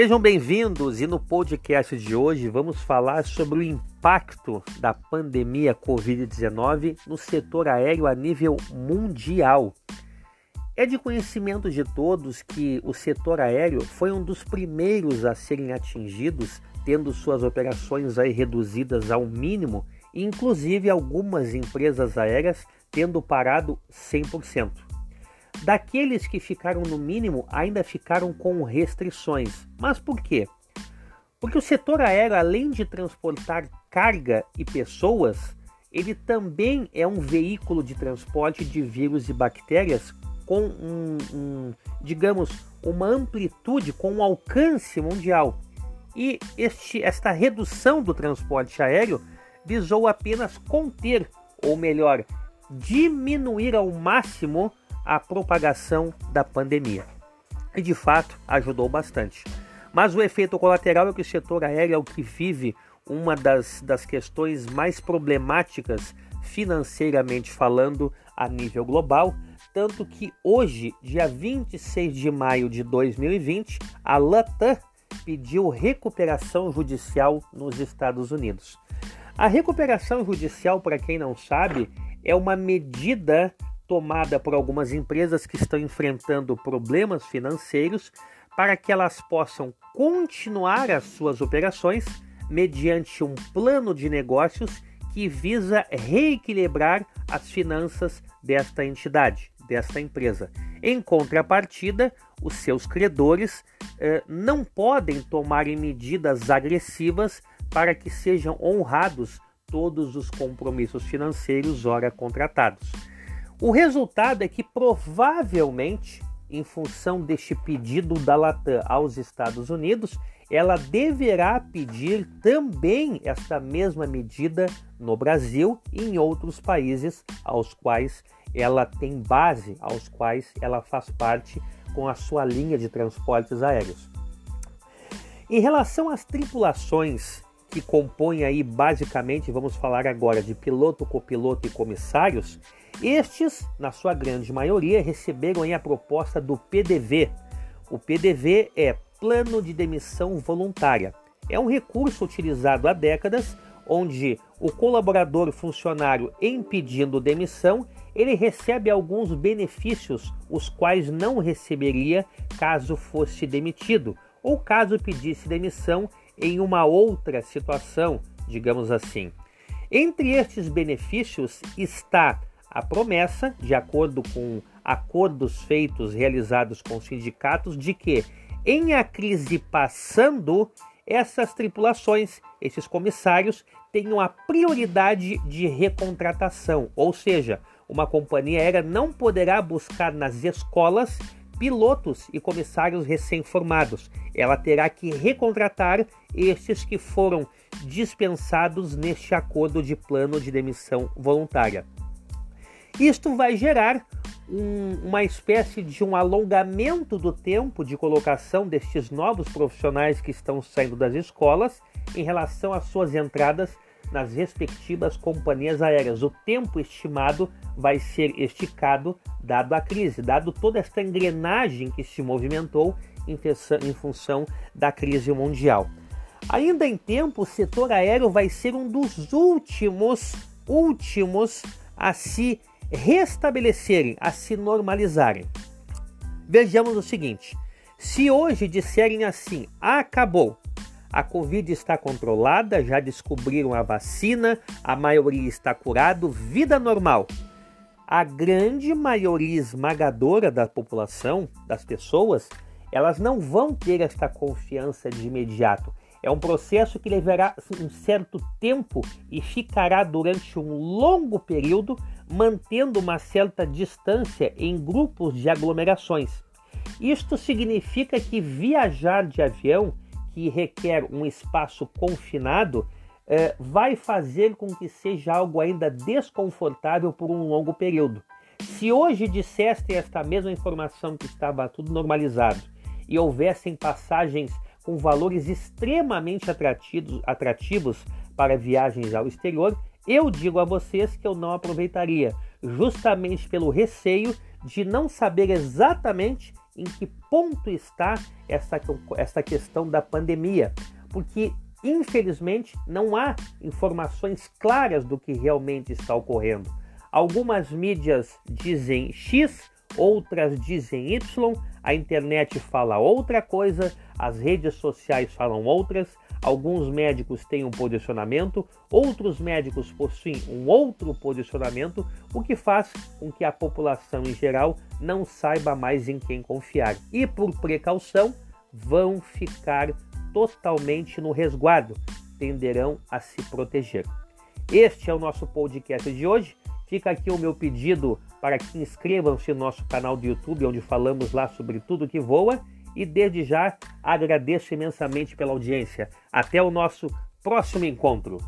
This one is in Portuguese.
Sejam bem-vindos e no podcast de hoje vamos falar sobre o impacto da pandemia Covid-19 no setor aéreo a nível mundial. É de conhecimento de todos que o setor aéreo foi um dos primeiros a serem atingidos, tendo suas operações aí reduzidas ao mínimo, inclusive algumas empresas aéreas tendo parado 100%. Daqueles que ficaram no mínimo, ainda ficaram com restrições. Mas por quê? Porque o setor aéreo, além de transportar carga e pessoas, ele também é um veículo de transporte de vírus e bactérias com um, um digamos, uma amplitude, com um alcance mundial. E este, esta redução do transporte aéreo visou apenas conter, ou melhor, diminuir ao máximo a propagação da pandemia. E de fato ajudou bastante. Mas o efeito colateral é que o setor aéreo é o que vive uma das, das questões mais problemáticas financeiramente falando a nível global, tanto que hoje, dia 26 de maio de 2020, a Latam pediu recuperação judicial nos Estados Unidos. A recuperação judicial, para quem não sabe, é uma medida tomada por algumas empresas que estão enfrentando problemas financeiros para que elas possam continuar as suas operações mediante um plano de negócios que visa reequilibrar as finanças desta entidade, desta empresa. Em contrapartida, os seus credores eh, não podem tomar medidas agressivas para que sejam honrados todos os compromissos financeiros ora contratados. O resultado é que provavelmente, em função deste pedido da Latam aos Estados Unidos, ela deverá pedir também esta mesma medida no Brasil e em outros países aos quais ela tem base, aos quais ela faz parte com a sua linha de transportes aéreos. Em relação às tripulações que compõem aí basicamente, vamos falar agora de piloto, copiloto e comissários, estes, na sua grande maioria, receberam aí a proposta do PDV. O PDV é Plano de Demissão Voluntária. É um recurso utilizado há décadas, onde o colaborador funcionário em pedindo demissão, ele recebe alguns benefícios os quais não receberia caso fosse demitido ou caso pedisse demissão em uma outra situação, digamos assim. Entre estes benefícios está a promessa, de acordo com acordos feitos realizados com sindicatos, de que em a crise passando, essas tripulações, esses comissários, tenham a prioridade de recontratação, ou seja, uma companhia aérea não poderá buscar nas escolas pilotos e comissários recém-formados. Ela terá que recontratar estes que foram dispensados neste acordo de plano de demissão voluntária. Isto vai gerar um, uma espécie de um alongamento do tempo de colocação destes novos profissionais que estão saindo das escolas em relação às suas entradas nas respectivas companhias aéreas. O tempo estimado vai ser esticado dado a crise, dado toda esta engrenagem que se movimentou em, função da crise mundial. Ainda em tempo, o setor aéreo vai ser um dos últimos, últimos a se restabelecerem, a se normalizarem. Vejamos o seguinte: se hoje disserem assim, acabou, a Covid está controlada, já descobriram a vacina, a maioria está curado, vida normal. A grande maioria esmagadora da população, das pessoas, elas não vão ter esta confiança de imediato. É um processo que levará um certo tempo e ficará durante um longo período mantendo uma certa distância em grupos de aglomerações. Isto significa que viajar de avião que requer um espaço confinado, eh, vai fazer com que seja algo ainda desconfortável por um longo período. Se hoje dissessem esta mesma informação que estava tudo normalizado e houvessem passagens com valores extremamente atrativos, atrativos para viagens ao exterior, eu digo a vocês que eu não aproveitaria, justamente pelo receio de não saber exatamente em que ponto está essa, essa questão da pandemia, porque infelizmente não há informações claras do que realmente está ocorrendo. Algumas mídias dizem X, outras dizem Y, a internet fala outra coisa, as redes sociais falam outras, alguns médicos têm um posicionamento, outros médicos possuem um outro posicionamento, o que faz com que a população em geral não saiba mais em quem confiar e, por precaução, vão ficar totalmente no resguardo, tenderão a se proteger. Este é o nosso podcast de hoje. Fica aqui o meu pedido para que inscrevam-se no nosso canal do YouTube, onde falamos lá sobre tudo que voa. E desde já agradeço imensamente pela audiência. Até o nosso próximo encontro.